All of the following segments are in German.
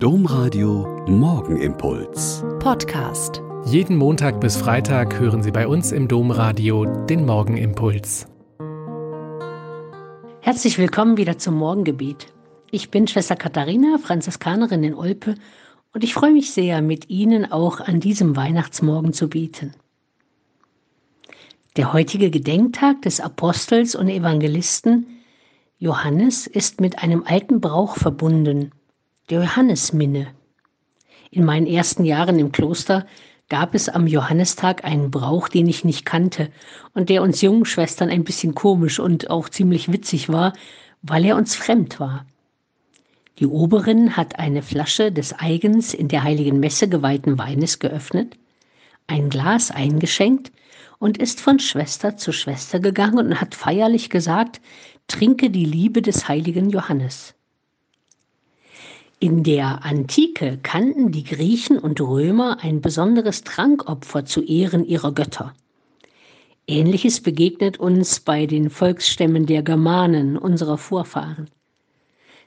Domradio Morgenimpuls. Podcast. Jeden Montag bis Freitag hören Sie bei uns im Domradio den Morgenimpuls. Herzlich willkommen wieder zum Morgengebet. Ich bin Schwester Katharina, Franziskanerin in Olpe, und ich freue mich sehr, mit Ihnen auch an diesem Weihnachtsmorgen zu beten. Der heutige Gedenktag des Apostels und Evangelisten Johannes ist mit einem alten Brauch verbunden, der Johannesminne. In meinen ersten Jahren im Kloster gab es am Johannistag einen Brauch, den ich nicht kannte und der uns jungen Schwestern ein bisschen komisch und auch ziemlich witzig war, weil er uns fremd war. Die Oberin hat eine Flasche des eigens in der heiligen Messe geweihten Weines geöffnet, ein Glas eingeschenkt und ist von Schwester zu Schwester gegangen und hat feierlich gesagt, trinke die Liebe des heiligen Johannes. In der Antike kannten die Griechen und Römer ein besonderes Trankopfer zu Ehren ihrer Götter. Ähnliches begegnet uns bei den Volksstämmen der Germanen, unserer Vorfahren.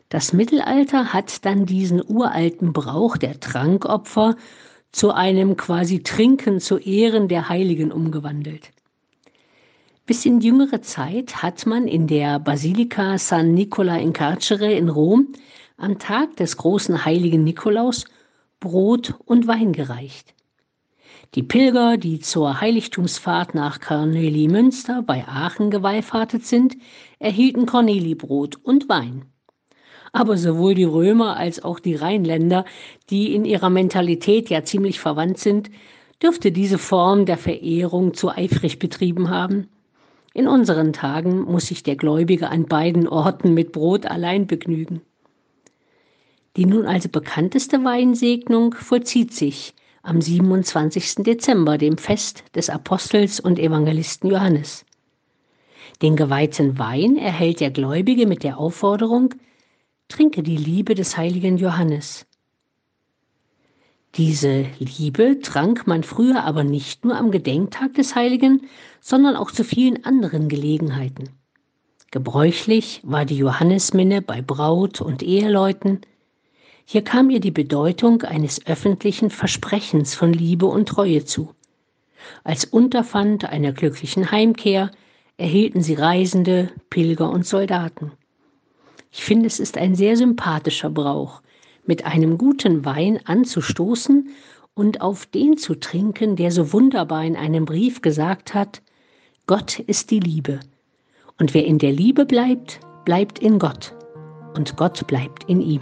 Das Mittelalter hat dann diesen uralten Brauch der Trankopfer zu einem quasi Trinken zu Ehren der Heiligen umgewandelt. Bis in jüngere Zeit hat man in der Basilika San Nicola in Carcere in Rom am Tag des großen heiligen Nikolaus Brot und Wein gereicht. Die Pilger, die zur Heiligtumsfahrt nach Cornelimünster bei Aachen gewallfahrtet sind, erhielten Cornelibrot und Wein. Aber sowohl die Römer als auch die Rheinländer, die in ihrer Mentalität ja ziemlich verwandt sind, dürfte diese Form der Verehrung zu eifrig betrieben haben. In unseren Tagen muss sich der Gläubige an beiden Orten mit Brot allein begnügen. Die nun also bekannteste Weinsegnung vollzieht sich am 27. Dezember, dem Fest des Apostels und Evangelisten Johannes. Den geweihten Wein erhält der Gläubige mit der Aufforderung, trinke die Liebe des heiligen Johannes. Diese Liebe trank man früher aber nicht nur am Gedenktag des Heiligen, sondern auch zu vielen anderen Gelegenheiten. Gebräuchlich war die Johannesminne bei Braut und Eheleuten, hier kam ihr die Bedeutung eines öffentlichen Versprechens von Liebe und Treue zu. Als Unterpfand einer glücklichen Heimkehr erhielten sie Reisende, Pilger und Soldaten. Ich finde, es ist ein sehr sympathischer Brauch, mit einem guten Wein anzustoßen und auf den zu trinken, der so wunderbar in einem Brief gesagt hat, Gott ist die Liebe. Und wer in der Liebe bleibt, bleibt in Gott. Und Gott bleibt in ihm.